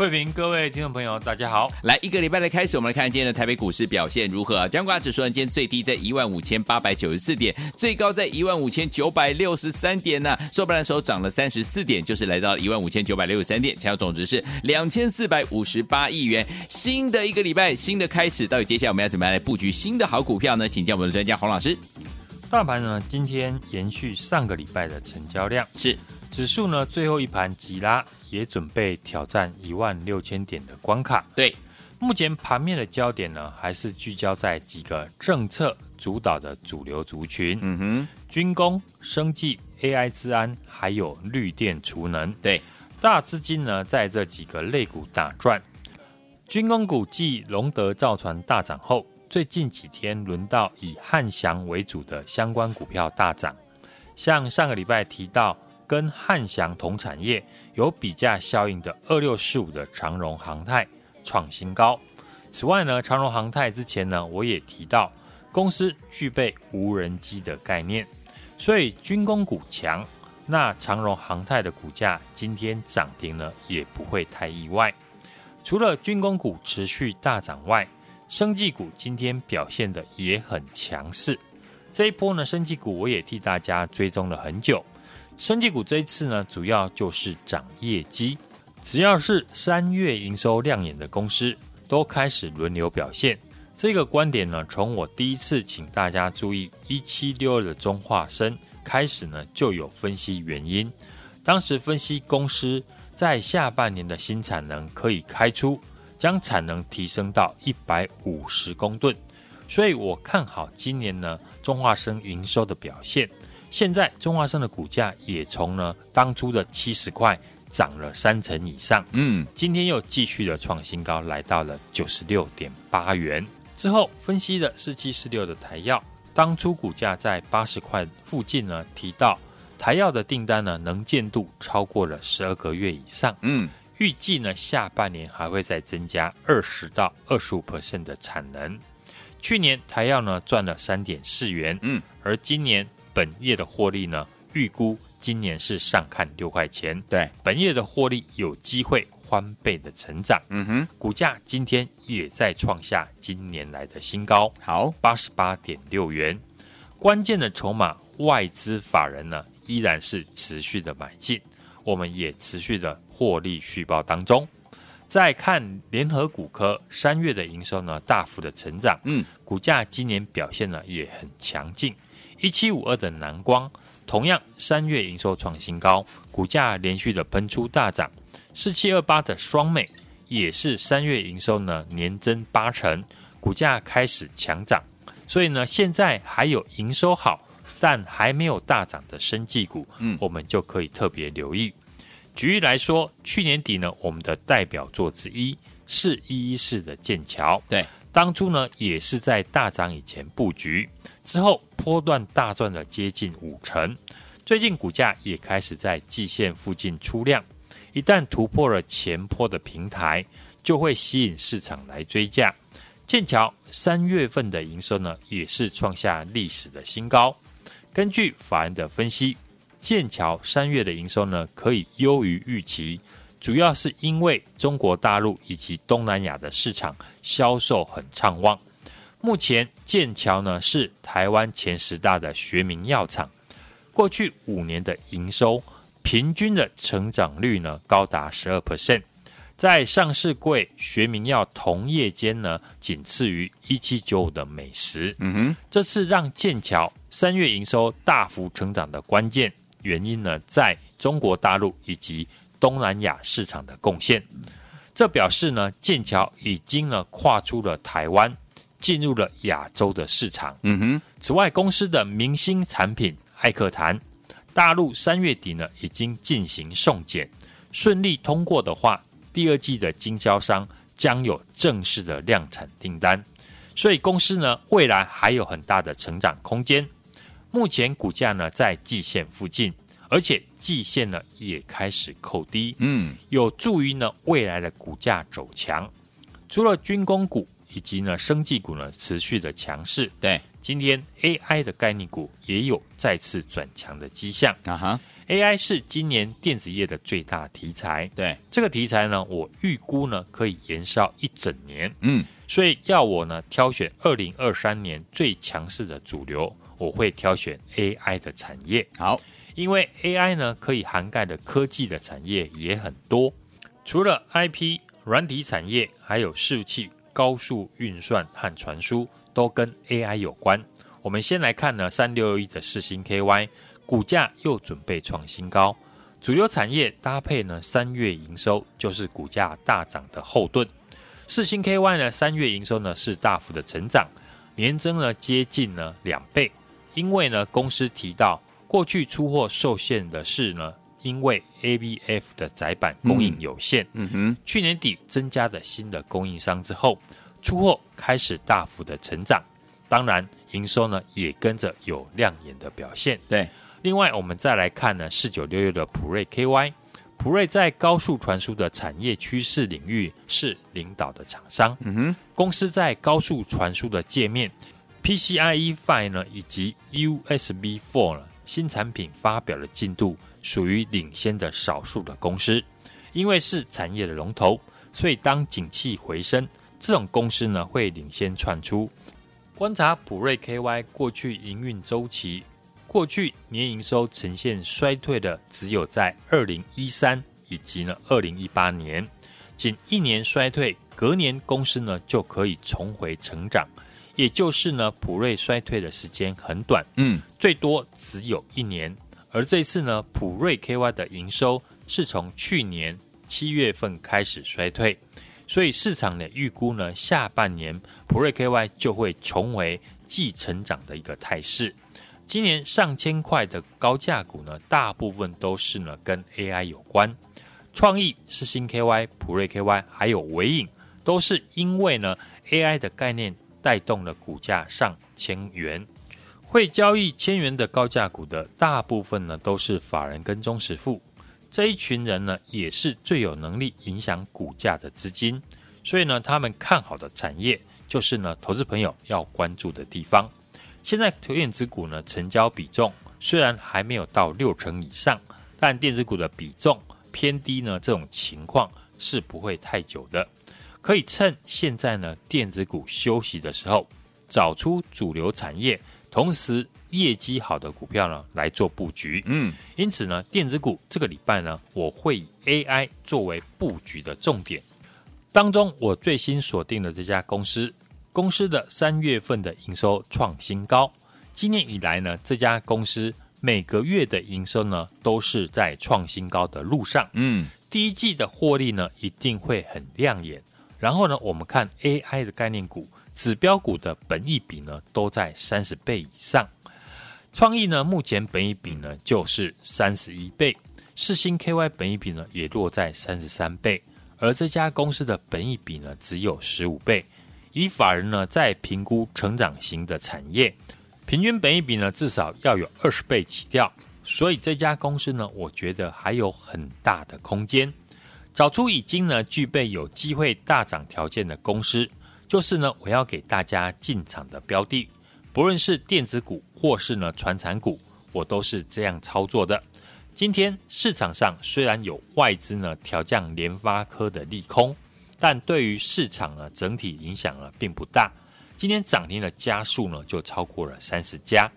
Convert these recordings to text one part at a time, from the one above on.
慧平，各位听众朋友，大家好。来一个礼拜的开始，我们来看今天的台北股市表现如何啊？加权指数呢，今天最低在一万五千八百九十四点，最高在一万五千九百六十三点呢、啊。收盘的时候涨了三十四点，就是来到一万五千九百六十三点，成交总值是两千四百五十八亿元。新的一个礼拜，新的开始，到底接下来我们要怎么样来布局新的好股票呢？请教我们的专家洪老师。大盘呢，今天延续上个礼拜的成交量，是指数呢最后一盘急拉。也准备挑战一万六千点的关卡。对，目前盘面的焦点呢，还是聚焦在几个政策主导的主流族群。嗯哼，军工、生技、AI、治安，还有绿电储能。对，大资金呢，在这几个类股打转。军工股继龙德造船大涨后，最近几天轮到以汉翔为主的相关股票大涨。像上个礼拜提到。跟汉翔同产业有比价效应的二六四五的长荣航太创新高。此外呢，长荣航太之前呢，我也提到公司具备无人机的概念，所以军工股强，那长荣航太的股价今天涨停呢，也不会太意外。除了军工股持续大涨外，生技股今天表现的也很强势。这一波呢，生技股我也替大家追踪了很久。生技股这一次呢，主要就是涨业绩，只要是三月营收亮眼的公司，都开始轮流表现。这个观点呢，从我第一次请大家注意一七六二的中化生开始呢，就有分析原因。当时分析公司在下半年的新产能可以开出，将产能提升到一百五十公吨，所以我看好今年呢，中化生营收的表现。现在中华生的股价也从呢当初的七十块涨了三成以上，嗯，今天又继续的创新高，来到了九十六点八元。之后分析的四七四六的台药，当初股价在八十块附近呢，提到台药的订单呢能见度超过了十二个月以上，嗯，预计呢下半年还会再增加二十到二十五 percent 的产能。去年台药呢赚了三点四元，嗯，而今年。本业的获利呢，预估今年是上看六块钱。对，本业的获利有机会翻倍的成长。嗯哼，股价今天也在创下今年来的新高，好，八十八点六元。关键的筹码外资法人呢，依然是持续的买进，我们也持续的获利续报当中。再看联合股科三月的营收呢，大幅的成长，嗯，股价今年表现呢也很强劲。一七五二的南光同样三月营收创新高，股价连续的喷出大涨。四七二八的双美也是三月营收呢年增八成，股价开始强涨。所以呢，现在还有营收好但还没有大涨的生技股，嗯，我们就可以特别留意。举例来说，去年底呢，我们的代表作之一是一一四的剑桥，对，当初呢也是在大涨以前布局。之后波段大赚了接近五成，最近股价也开始在季线附近出量，一旦突破了前坡的平台，就会吸引市场来追价。剑桥三月份的营收呢，也是创下历史的新高。根据法人的分析，剑桥三月的营收呢，可以优于预期，主要是因为中国大陆以及东南亚的市场销售很畅旺。目前剑桥呢是台湾前十大的学名药厂，过去五年的营收平均的成长率呢高达十二 percent，在上市柜学名药同业间呢仅次于一七九五的美时。嗯哼，这是让剑桥三月营收大幅成长的关键原因呢，在中国大陆以及东南亚市场的贡献。这表示呢剑桥已经呢跨出了台湾。进入了亚洲的市场。嗯哼，此外，公司的明星产品艾克坛，大陆三月底呢已经进行送检，顺利通过的话，第二季的经销商将有正式的量产订单，所以公司呢未来还有很大的成长空间。目前股价呢在季线附近，而且季线呢也开始扣低，嗯，有助于呢未来的股价走强。除了军工股以及呢生技股呢持续的强势，对，今天 AI 的概念股也有再次转强的迹象。啊哈，AI 是今年电子业的最大题材，对，这个题材呢，我预估呢可以延烧一整年，嗯，所以要我呢挑选二零二三年最强势的主流。我会挑选 AI 的产业，好，因为 AI 呢可以涵盖的科技的产业也很多，除了 IP 软体产业，还有伺服器、高速运算和传输都跟 AI 有关。我们先来看呢，三六一的四星 KY 股价又准备创新高，主流产业搭配呢三月营收就是股价大涨的后盾。四星 KY 呢三月营收呢是大幅的成长，年增呢接近呢两倍。因为呢，公司提到过去出货受限的是呢，因为 ABF 的窄板供应有限。嗯哼，去年底增加的新的供应商之后，出货开始大幅的成长，当然营收呢也跟着有亮眼的表现。对，另外我们再来看呢，四九六六的普瑞 KY，普瑞在高速传输的产业趋势领域是领导的厂商。嗯哼，公司在高速传输的界面。PCIe Five 呢，以及 USB Four 呢，新产品发表的进度属于领先的少数的公司，因为是产业的龙头，所以当景气回升，这种公司呢会领先窜出。观察普瑞 KY 过去营运周期，过去年营收呈现衰退的只有在二零一三以及呢二零一八年，仅一年衰退，隔年公司呢就可以重回成长。也就是呢，普瑞衰退的时间很短，嗯，最多只有一年。而这次呢，普瑞 KY 的营收是从去年七月份开始衰退，所以市场的预估呢，下半年普瑞 KY 就会重回季成长的一个态势。今年上千块的高价股呢，大部分都是呢跟 AI 有关，创意、是新 KY、普瑞 KY 还有纬颖，都是因为呢 AI 的概念。带动了股价上千元，会交易千元的高价股的大部分呢，都是法人跟中实付这一群人呢，也是最有能力影响股价的资金，所以呢，他们看好的产业就是呢，投资朋友要关注的地方。现在电子股呢，成交比重虽然还没有到六成以上，但电子股的比重偏低呢，这种情况是不会太久的。可以趁现在呢电子股休息的时候，找出主流产业，同时业绩好的股票呢来做布局。嗯，因此呢电子股这个礼拜呢，我会以 AI 作为布局的重点。当中我最新锁定的这家公司，公司的三月份的营收创新高。今年以来呢，这家公司每个月的营收呢都是在创新高的路上。嗯，第一季的获利呢一定会很亮眼。然后呢，我们看 AI 的概念股、指标股的本益比呢，都在三十倍以上。创意呢，目前本益比呢就是三十一倍，世芯 KY 本益比呢也落在三十三倍，而这家公司的本益比呢只有十五倍。以法人呢在评估成长型的产业，平均本益比呢至少要有二十倍起跳，所以这家公司呢，我觉得还有很大的空间。找出已经呢具备有机会大涨条件的公司，就是呢我要给大家进场的标的，不论是电子股或是呢传产股，我都是这样操作的。今天市场上虽然有外资呢调降联发科的利空，但对于市场呢整体影响呢并不大。今天涨停的家数呢就超过了三十家，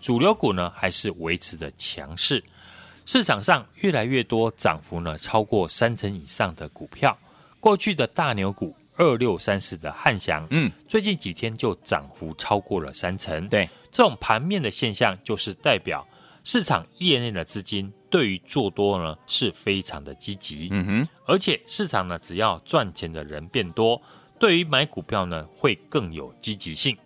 主流股呢还是维持的强势。市场上越来越多涨幅呢超过三成以上的股票，过去的大牛股二六三四的汉翔，嗯，最近几天就涨幅超过了三成。对，这种盘面的现象就是代表市场业内的资金对于做多呢是非常的积极。嗯哼，而且市场呢只要赚钱的人变多，对于买股票呢会更有积极性。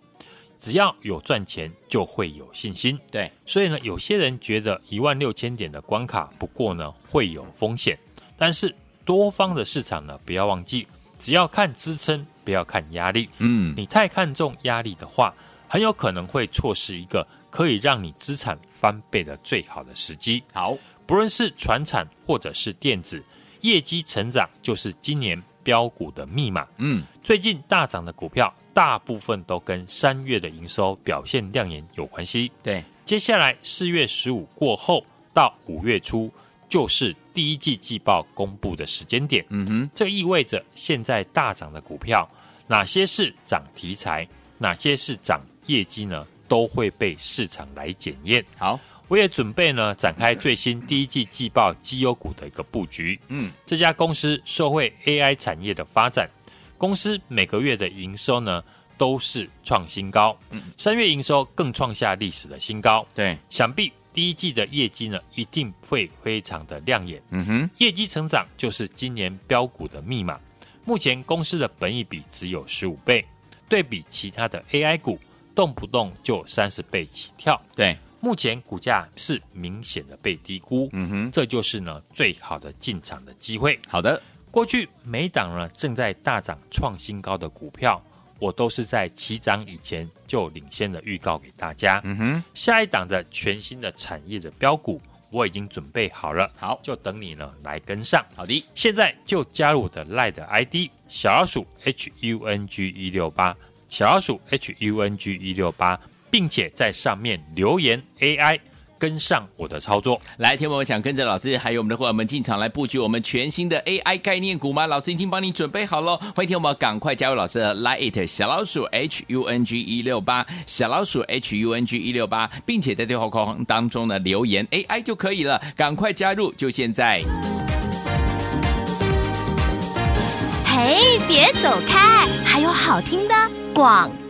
只要有赚钱，就会有信心。对，所以呢，有些人觉得一万六千点的关卡不过呢会有风险，但是多方的市场呢，不要忘记，只要看支撑，不要看压力。嗯，你太看重压力的话，很有可能会错失一个可以让你资产翻倍的最好的时机。好，不论是船产或者是电子，业绩成长就是今年标股的密码。嗯，最近大涨的股票。大部分都跟三月的营收表现亮眼有关系。对，接下来四月十五过后到五月初，就是第一季季报公布的时间点。嗯哼，这意味着现在大涨的股票，哪些是涨题材，哪些是涨业绩呢？都会被市场来检验。好，我也准备呢展开最新第一季季报绩优股的一个布局。嗯，这家公司受惠 AI 产业的发展。公司每个月的营收呢都是创新高，三月营收更创下历史的新高。对，想必第一季的业绩呢一定会非常的亮眼。嗯哼，业绩成长就是今年标股的密码。目前公司的本益比只有十五倍，对比其他的 AI 股，动不动就三十倍起跳。对，目前股价是明显的被低估。嗯哼，这就是呢最好的进场的机会。好的。过去每档呢正在大涨创新高的股票，我都是在起涨以前就领先的预告给大家。嗯哼，下一档的全新的产业的标股，我已经准备好了。好，就等你呢来跟上。好的，现在就加入我的 LINE 的 ID 小老鼠 H U N G 一六八，小老鼠 H U N G 一六八，并且在上面留言 AI。跟上我的操作，来，听我想跟着老师，还有我们的伙伴们进场来布局我们全新的 AI 概念股吗？老师已经帮你准备好了，欢迎听我们赶快加入老师的 Lite 小老鼠 H U N G 一六八小老鼠 H U N G 一六八，并且在对话框当中呢留言 AI 就可以了，赶快加入，就现在。嘿，别走开，还有好听的广告。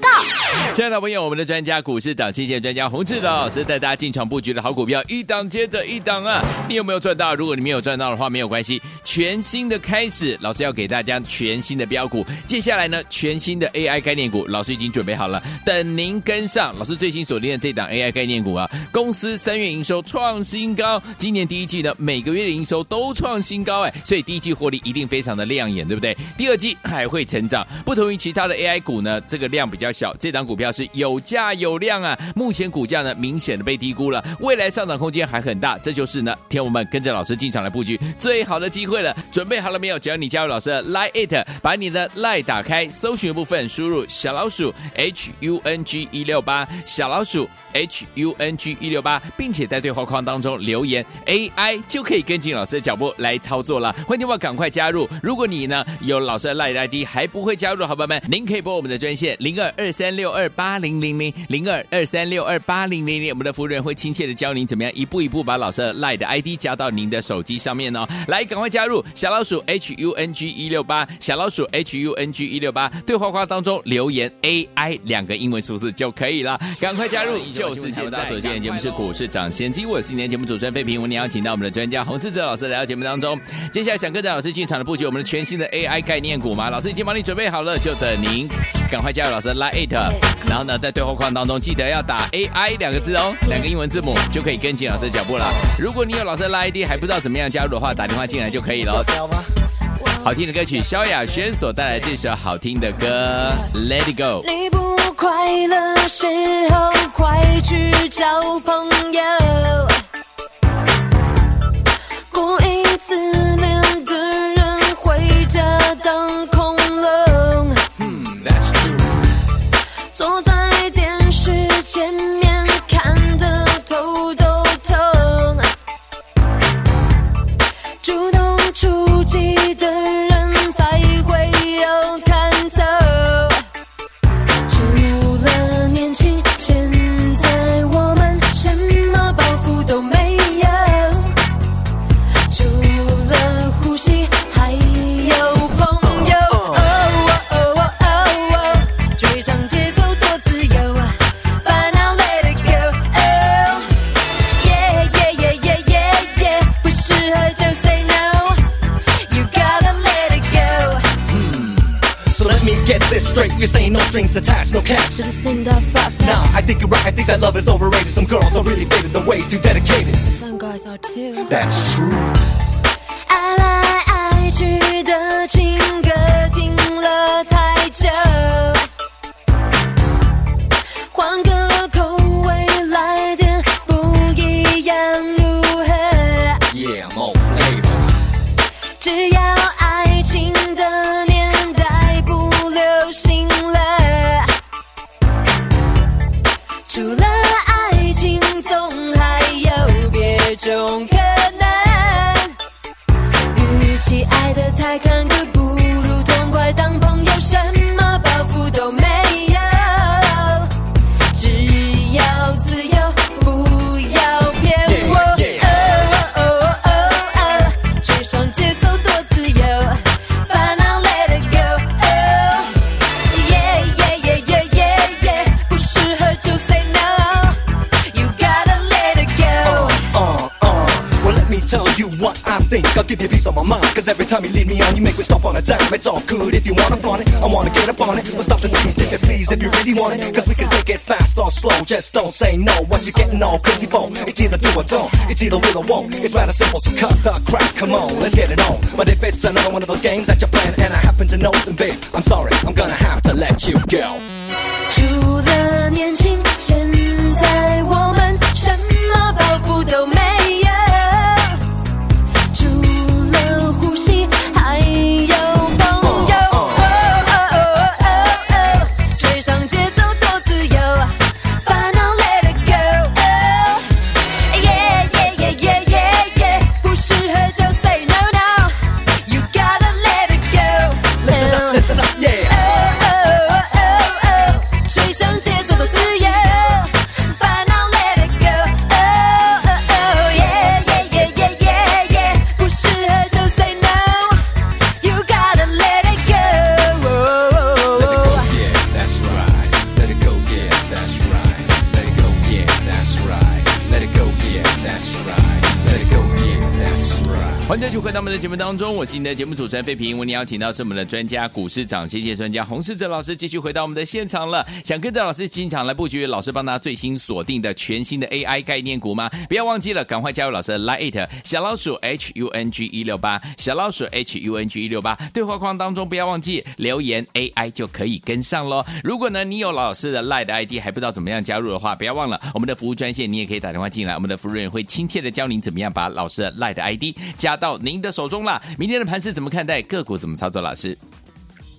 亲爱的朋友，我们的专家股市涨先见专家洪志老师带大家进场布局的好股票，一档接着一档啊！你有没有赚到？如果你没有赚到的话，没有关系，全新的开始，老师要给大家全新的标股。接下来呢，全新的 AI 概念股，老师已经准备好了，等您跟上。老师最新锁定的这档 AI 概念股啊，公司三月营收创新高，今年第一季呢，每个月的营收都创新高，哎，所以第一季获利一定非常的亮眼，对不对？第二季还会成长，不同于其他的 AI 股呢，这个量比较小，这档。股票是有价有量啊，目前股价呢明显的被低估了，未来上涨空间还很大，这就是呢，天我们跟着老师进场来布局最好的机会了。准备好了没有？只要你加入老师的 Line It，把你的 Line 打开，搜寻部分输入小老鼠 H U N G 一六八，小老鼠 H U N G 一六八，并且在对话框当中留言 AI 就可以跟进老师的脚步来操作了。欢迎你们赶快加入。如果你呢有老师的 Line ID 还不会加入的好朋友们，您可以拨我们的专线零二二三六。二八零零零零二二三六二八零零零，我们的服务员会亲切的教您怎么样一步一步把老师的 LINE 的 ID 加到您的手机上面哦。来，赶快加入小老鼠 H U N G 一六八，小老鼠 H U N G 一六八，对话框当中留言 AI 两个英文数字就可以了。赶快加入，就是现在。首先，节目是股市涨先机，我是今天节目主持人费平，我们邀请到我们的专家洪士哲老师来到节目当中。接下来想跟着老师进场的布局我们的全新的 AI 概念股吗？老师已经帮你准备好了，就等您赶快加入老师 LINE。然后呢，在对话框当中记得要打 AI 两个字哦，两个英文字母就可以跟紧老师的脚步了。如果你有老师的 ID 还不知道怎么样加入的话，打电话进来就可以了。好听的歌曲，萧亚轩所带来这首好听的歌《Let It Go》。你不快乐时候，快去交朋友。Strings attached, no catch. It seem that far Nah. I think you're right. I think that love is overrated. Some girls are really faded, the way too dedicated. Some guys are too. That's true. every time you lead me on, you make me stop on a dime. It's all good if you wanna flaunt it. I wanna get up on it. Well, stop the tease, just say please if you really want it. Cause we can take it fast or slow. Just don't say no. What you getting all crazy for? It's either do or don't. It's either will or won't. It's rather simple, so cut the crap. Come on, let's get it on. But if it's another one of those games that you're playing and I happen to know, then babe, I'm sorry. I'm gonna have to let you go. 除了年轻， 到我们的节目当中，我是你的节目主持人费平。为您邀请到是我们的专家股市涨跌线专家洪世哲老师，继续回到我们的现场了。想跟着老师进场来布局，老师帮他最新锁定的全新的 AI 概念股吗？不要忘记了，赶快加入老师的 Lite 小老鼠 H U N G 一六八，小老鼠 H U N G 一六八。对话框当中不要忘记留言 AI 就可以跟上喽。如果呢你有老师的 Lite ID 还不知道怎么样加入的话，不要忘了我们的服务专线，你也可以打电话进来，我们的服务人员会亲切的教您怎么样把老师的 Lite ID 加到您的手中啦。明天的盘是怎么看待？个股怎么操作？老师，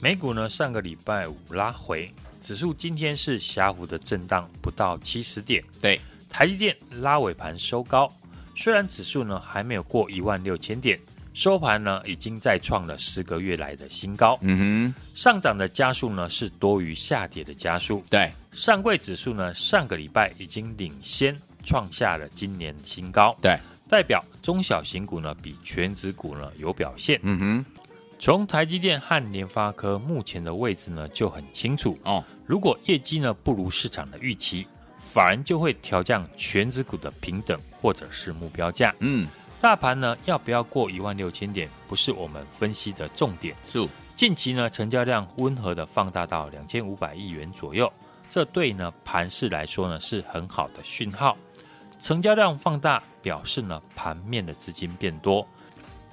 美股呢上个礼拜五拉回，指数今天是狭幅的震荡，不到七十点。对，台积电拉尾盘收高，虽然指数呢还没有过一万六千点，收盘呢已经再创了十个月来的新高。嗯哼上涨的加速呢是多于下跌的加速。对，上柜指数呢上个礼拜已经领先创下了今年新高，对，代表中小型股呢比全指股呢有表现。嗯哼，从台积电和联发科目前的位置呢就很清楚哦，如果业绩呢不如市场的预期，反而就会调降全指股的平等或者是目标价。嗯，大盘呢要不要过一万六千点，不是我们分析的重点。是，近期呢成交量温和的放大到两千五百亿元左右，这对呢盘市来说呢是很好的讯号。成交量放大表示呢盘面的资金变多，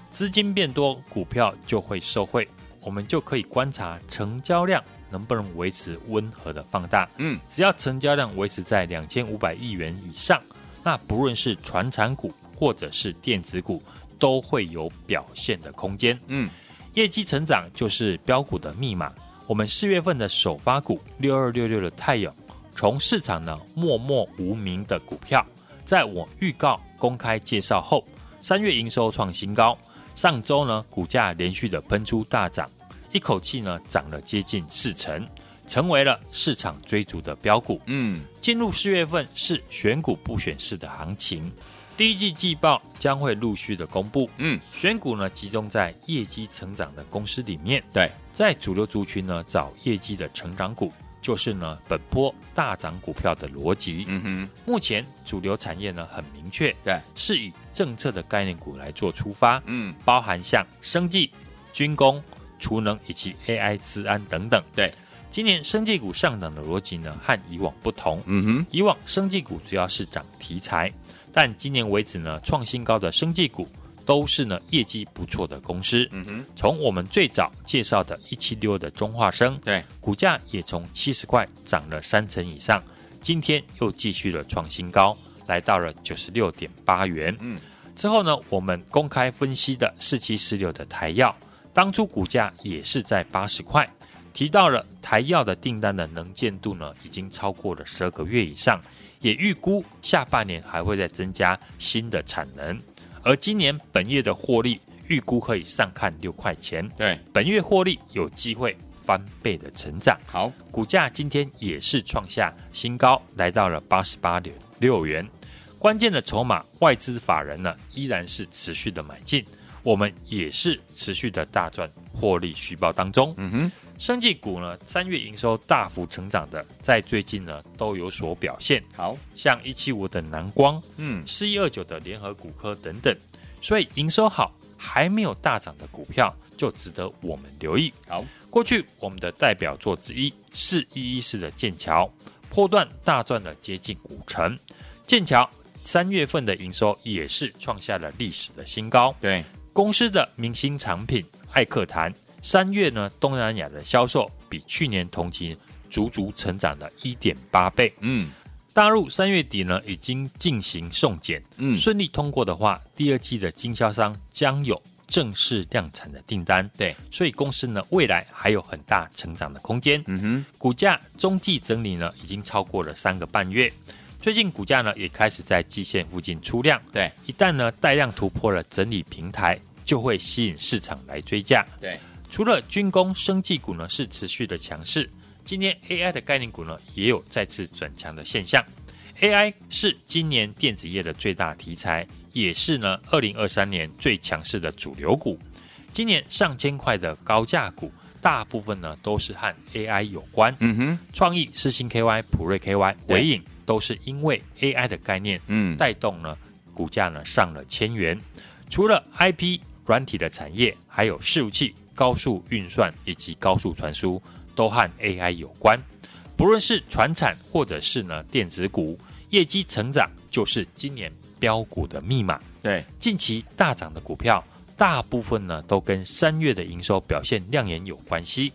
资金变多，股票就会受惠。我们就可以观察成交量能不能维持温和的放大。嗯，只要成交量维持在两千五百亿元以上，那不论是传产股或者是电子股，都会有表现的空间。嗯，业绩成长就是标股的密码。我们四月份的首发股六二六六的太永，从市场呢默默无名的股票，在我预告公开介绍后，三月营收创新高。上周呢，股价连续的喷出大涨，一口气呢涨了接近四成，成为了市场追逐的标股。嗯，进入四月份是选股不选市的行情，第一季季报将会陆续的公布。嗯，选股呢集中在业绩成长的公司里面，对，在主流族群呢找业绩的成长股，就是呢本波大涨股票的逻辑。嗯哼，目前主流产业呢很明确，对，是以政策的概念股来做出发，嗯，包含像生技、军工、储能以及 AI 资安等等。对，今年生技股上涨的逻辑呢，和以往不同。嗯哼，以往生技股主要是涨题材，但今年为止呢，创新高的生技股都是呢业绩不错的公司。嗯哼，从我们最早介绍的一七六的中化生，对，股价也从七十块涨了三成以上，今天又继续了创新高，来到了九十六点八元。嗯，之后呢，我们公开分析的四七四六的台药，当初股价也是在八十块。提到了台药的订单的能见度呢，已经超过了十二个月以上，也预估下半年还会再增加新的产能，而今年本月的获利预估可以上看六块钱，对，本月获利有机会翻倍的成长。好，股价今天也是创下新高，来到了八十八点六元。关键的筹码外资法人呢，依然是持续的买进，我们也是持续的大赚获利续报当中。嗯哼。生技股呢，三月营收大幅成长的，在最近呢都有所表现。好像一七五的南光，嗯，四一二九的联合骨科等等，所以营收好还没有大涨的股票，就值得我们留意。好，过去我们的代表作之一是一一四的剑桥，破段大赚了接近五成。剑桥三月份的营收也是创下了历史的新高。对，公司的明星产品艾克痰。三月呢，东南亚的销售比去年同期足足成长了一点八倍。嗯，大陆三月底呢已经进行送检，嗯，顺利通过的话，第二季的经销商将有正式量产的订单。对，所以公司呢未来还有很大成长的空间。嗯哼，股价中继整理呢已经超过了三个半月，最近股价呢也开始在季线附近出量。对，一旦呢带量突破了整理平台，就会吸引市场来追价。对。除了军工、生技股呢是持续的强势，今天 AI 的概念股呢也有再次转强的现象。AI 是今年电子业的最大题材，也是呢二零二三年最强势的主流股。今年上千块的高价股，大部分呢都是和 AI 有关。嗯哼，创意、世星 KY、普瑞 KY、纬颖都是因为 AI 的概念，嗯，带动呢股价呢上了千元。除了 IP 软体的产业，还有伺服器。高速运算以及高速传输都和 AI 有关，不论是传产或者是呢电子股，业绩成长就是今年标股的密码。对，近期大涨的股票，大部分呢都跟三月的营收表现亮眼有关系。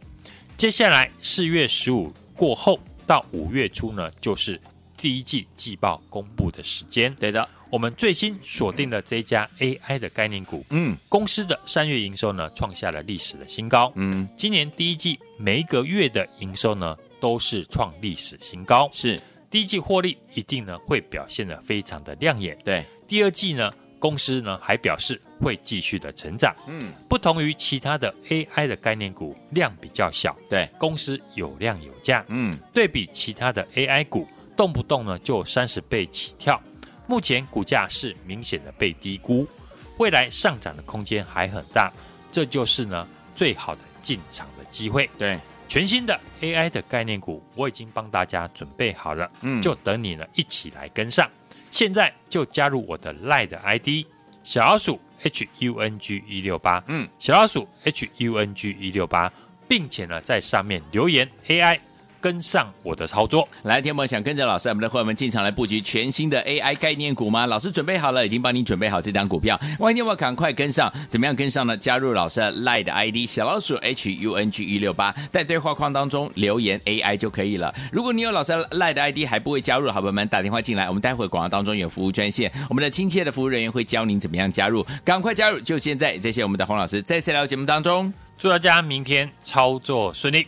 接下来四月十五过后到五月初呢，就是第一季季报公布的时间。对的。我们最新锁定了这家 AI 的概念股，嗯，公司的三月营收呢创下了历史的新高，嗯，今年第一季每一个月的营收呢都是创历史新高，是。第一季获利一定呢会表现的非常的亮眼，对，第二季呢公司呢还表示会继续的成长，嗯，不同于其他的 AI 的概念股量比较小，对，公司有量有价，嗯，对比其他的 AI 股动不动呢就三十倍起跳。目前股价是明显的被低估，未来上涨的空间还很大，这就是呢最好的进场的机会。对，全新的 AI 的概念股，我已经帮大家准备好了，嗯，就等你呢一起来跟上。现在就加入我的 LINE 的 ID 小老鼠 HUNG 一六八，嗯，小老鼠 HUNG 一六八，并且呢在上面留言 AI。跟上我的操作，来，天友们想跟着老师，我们的伙伴们进场来布局全新的 AI 概念股吗？老师准备好了，已经帮您准备好这张股票，欢迎天友们赶快跟上。怎么样跟上呢？加入老师的 LINE 的 ID 小老鼠 H U N G 一六八，在对话框当中留言 AI 就可以了。如果你有老师的 LINE 的 ID 还不会加入，好朋友们打电话进来，我们待会广告当中有服务专线，我们的亲切的服务人员会教您怎么样加入，赶快加入，就现在！谢谢我们的洪老师，再次来到节目当中，祝大家明天操作顺利。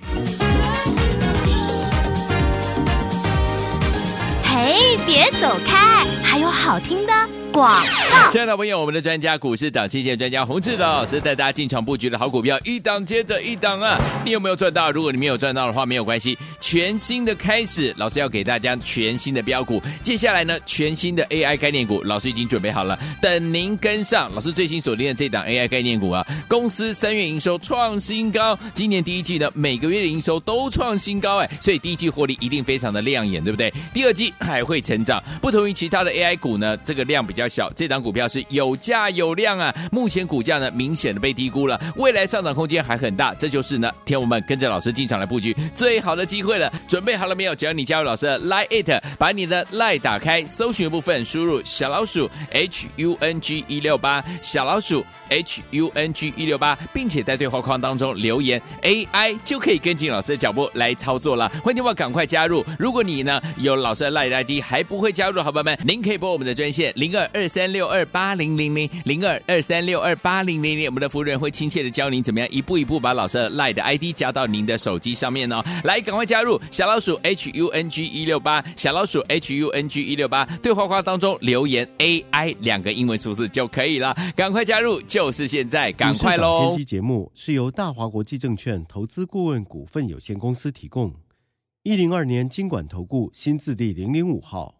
哎，别走开，还有好听的广告。亲爱的朋友，我们的专家股市涨期线专家洪志老师带大家进场布局的好股票，一档接着一档啊！你有没有赚到？如果你没有赚到的话，没有关系，全新的开始，老师要给大家全新的标股。接下来呢，全新的 AI 概念股，老师已经准备好了，等您跟上。老师最新锁定的这档 AI 概念股啊，公司三月营收创新高，今年第一季呢，每个月的营收都创新高，哎，所以第一季获利一定非常的亮眼，对不对？第二季还会成长，不同于其他的 AI 股呢，这个量比较。较小，这档股票是有价有量啊。目前股价呢明显的被低估了，未来上涨空间还很大。这就是呢，天友们跟着老师进场来布局最好的机会了。准备好了没有？只要你加入老师的 Line It，把你的 Line 打开，搜寻部分输入小老鼠 H U N G 一六八，小老鼠 H U N G 一六八，并且在对话框当中留言 AI，就可以跟紧老师的脚步来操作了。欢迎你们赶快加入。如果你呢有老师的 Line ID 还不会加入，好朋友们，您可以拨我们的专线零二二三六二八零零零零二二三六二八零零零，我们的服务人会亲切的教您怎么样一步一步把老师的 Line 的 ID 加到您的手机上面哦。来，赶快加入小老鼠 H U N G 一六八，小老鼠 H U N G 一六八，对话框当中留言 AI 两个英文数字就可以了。赶快加入，就是现在，赶快喽！先机节目是由大华国际证券投资顾问股份有限公司提供，一零二年金管投顾新字第零零五号。